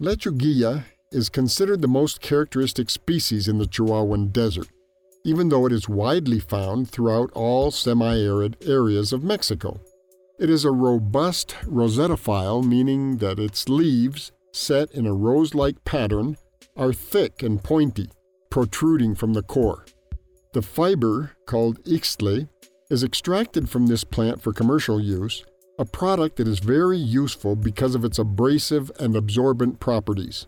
Lechuguilla is considered the most characteristic species in the Chihuahuan Desert, even though it is widely found throughout all semi arid areas of Mexico. It is a robust rosettophile, meaning that its leaves, set in a rose like pattern, are thick and pointy, protruding from the core. The fiber, called ixtle, is extracted from this plant for commercial use, a product that is very useful because of its abrasive and absorbent properties.